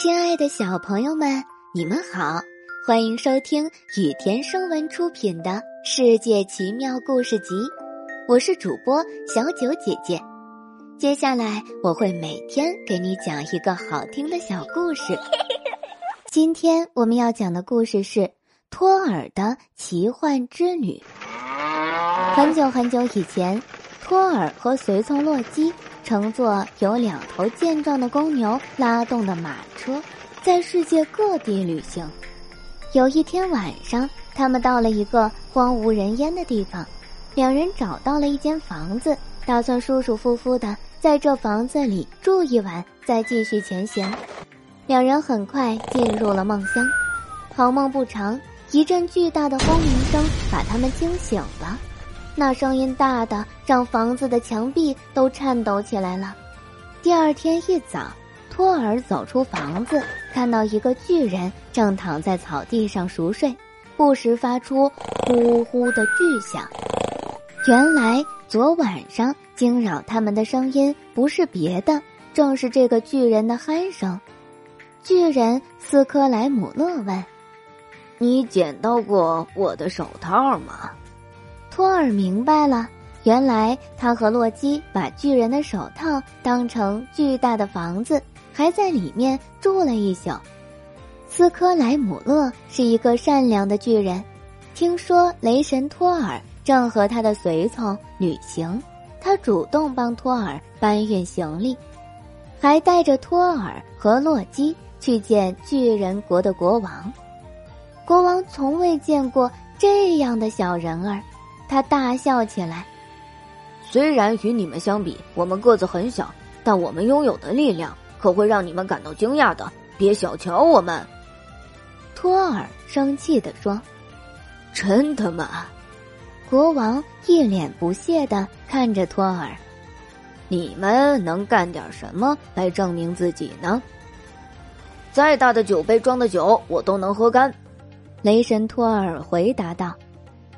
亲爱的小朋友们，你们好，欢迎收听雨田声文出品的《世界奇妙故事集》，我是主播小九姐姐。接下来我会每天给你讲一个好听的小故事。今天我们要讲的故事是托尔的奇幻之旅。很久很久以前，托尔和随从洛基。乘坐由两头健壮的公牛拉动的马车，在世界各地旅行。有一天晚上，他们到了一个荒无人烟的地方，两人找到了一间房子，打算舒舒服服的在这房子里住一晚，再继续前行。两人很快进入了梦乡。好梦不长，一阵巨大的轰鸣声把他们惊醒了。那声音大的让房子的墙壁都颤抖起来了。第二天一早，托尔走出房子，看到一个巨人正躺在草地上熟睡，不时发出呼呼的巨响。原来昨晚上惊扰他们的声音不是别的，正是这个巨人的鼾声。巨人斯科莱姆勒问：“你捡到过我的手套吗？”托尔明白了，原来他和洛基把巨人的手套当成巨大的房子，还在里面住了一宿。斯科莱姆勒是一个善良的巨人，听说雷神托尔正和他的随从旅行，他主动帮托尔搬运行李，还带着托尔和洛基去见巨人国的国王。国王从未见过这样的小人儿。他大笑起来。虽然与你们相比，我们个子很小，但我们拥有的力量可会让你们感到惊讶的。别小瞧我们。”托尔生气地说。“真的吗？”国王一脸不屑的看着托尔。“你们能干点什么来证明自己呢？”“再大的酒杯装的酒，我都能喝干。”雷神托尔回答道。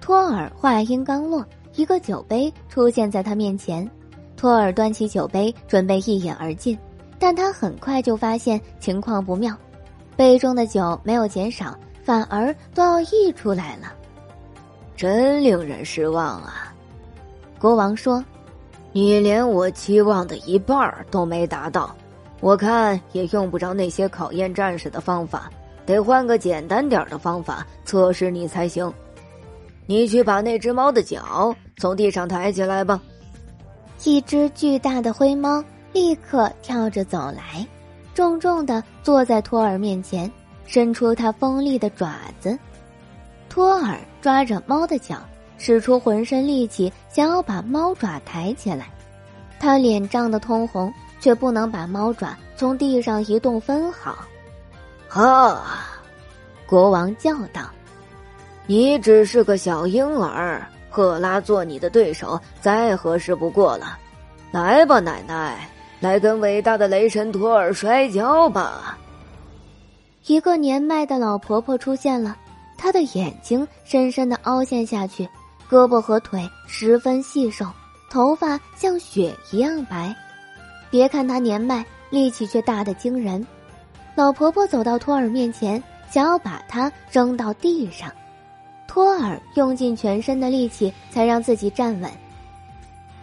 托尔话音刚落，一个酒杯出现在他面前。托尔端起酒杯，准备一饮而尽，但他很快就发现情况不妙，杯中的酒没有减少，反而都要溢出来了。真令人失望啊！国王说：“你连我期望的一半都没达到，我看也用不着那些考验战士的方法，得换个简单点的方法测试你才行。”你去把那只猫的脚从地上抬起来吧。一只巨大的灰猫立刻跳着走来，重重的坐在托尔面前，伸出它锋利的爪子。托尔抓着猫的脚，使出浑身力气，想要把猫爪抬起来。他脸涨得通红，却不能把猫爪从地上移动分毫。啊！国王叫道。你只是个小婴儿，赫拉做你的对手再合适不过了。来吧，奶奶，来跟伟大的雷神托尔摔跤吧。一个年迈的老婆婆出现了，她的眼睛深深的凹陷下去，胳膊和腿十分细瘦，头发像雪一样白。别看她年迈，力气却大得惊人。老婆婆走到托尔面前，想要把他扔到地上。托尔用尽全身的力气才让自己站稳，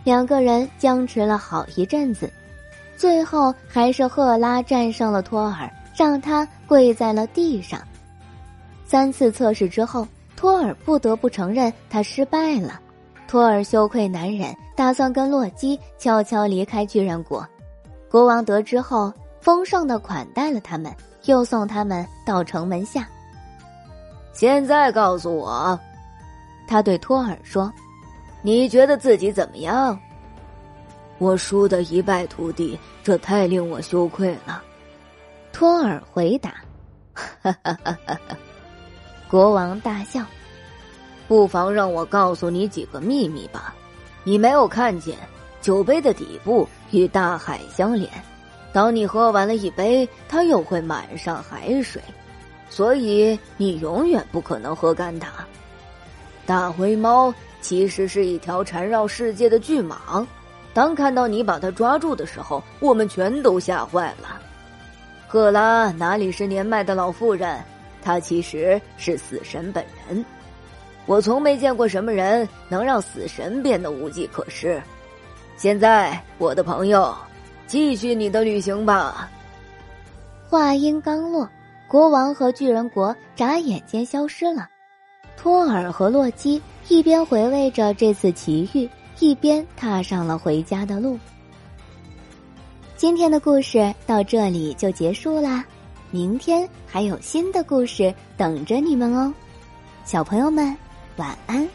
两个人僵持了好一阵子，最后还是赫拉战胜了托尔，让他跪在了地上。三次测试之后，托尔不得不承认他失败了。托尔羞愧难忍，打算跟洛基悄悄离开巨人国。国王得知后，丰盛的款待了他们，又送他们到城门下。现在告诉我，他对托尔说：“你觉得自己怎么样？”我输得一败涂地，这太令我羞愧了。”托尔回答。哈哈哈哈哈！国王大笑。不妨让我告诉你几个秘密吧。你没有看见酒杯的底部与大海相连，当你喝完了一杯，它又会满上海水。所以你永远不可能喝干它。大灰猫其实是一条缠绕世界的巨蟒，当看到你把它抓住的时候，我们全都吓坏了。赫拉哪里是年迈的老妇人？她其实是死神本人。我从没见过什么人能让死神变得无计可施。现在，我的朋友，继续你的旅行吧。话音刚落，国王和巨人国眨眼间消失了。托尔和洛基一边回味着这次奇遇，一边踏上了回家的路。今天的故事到这里就结束啦，明天还有新的故事等着你们哦，小朋友们，晚安。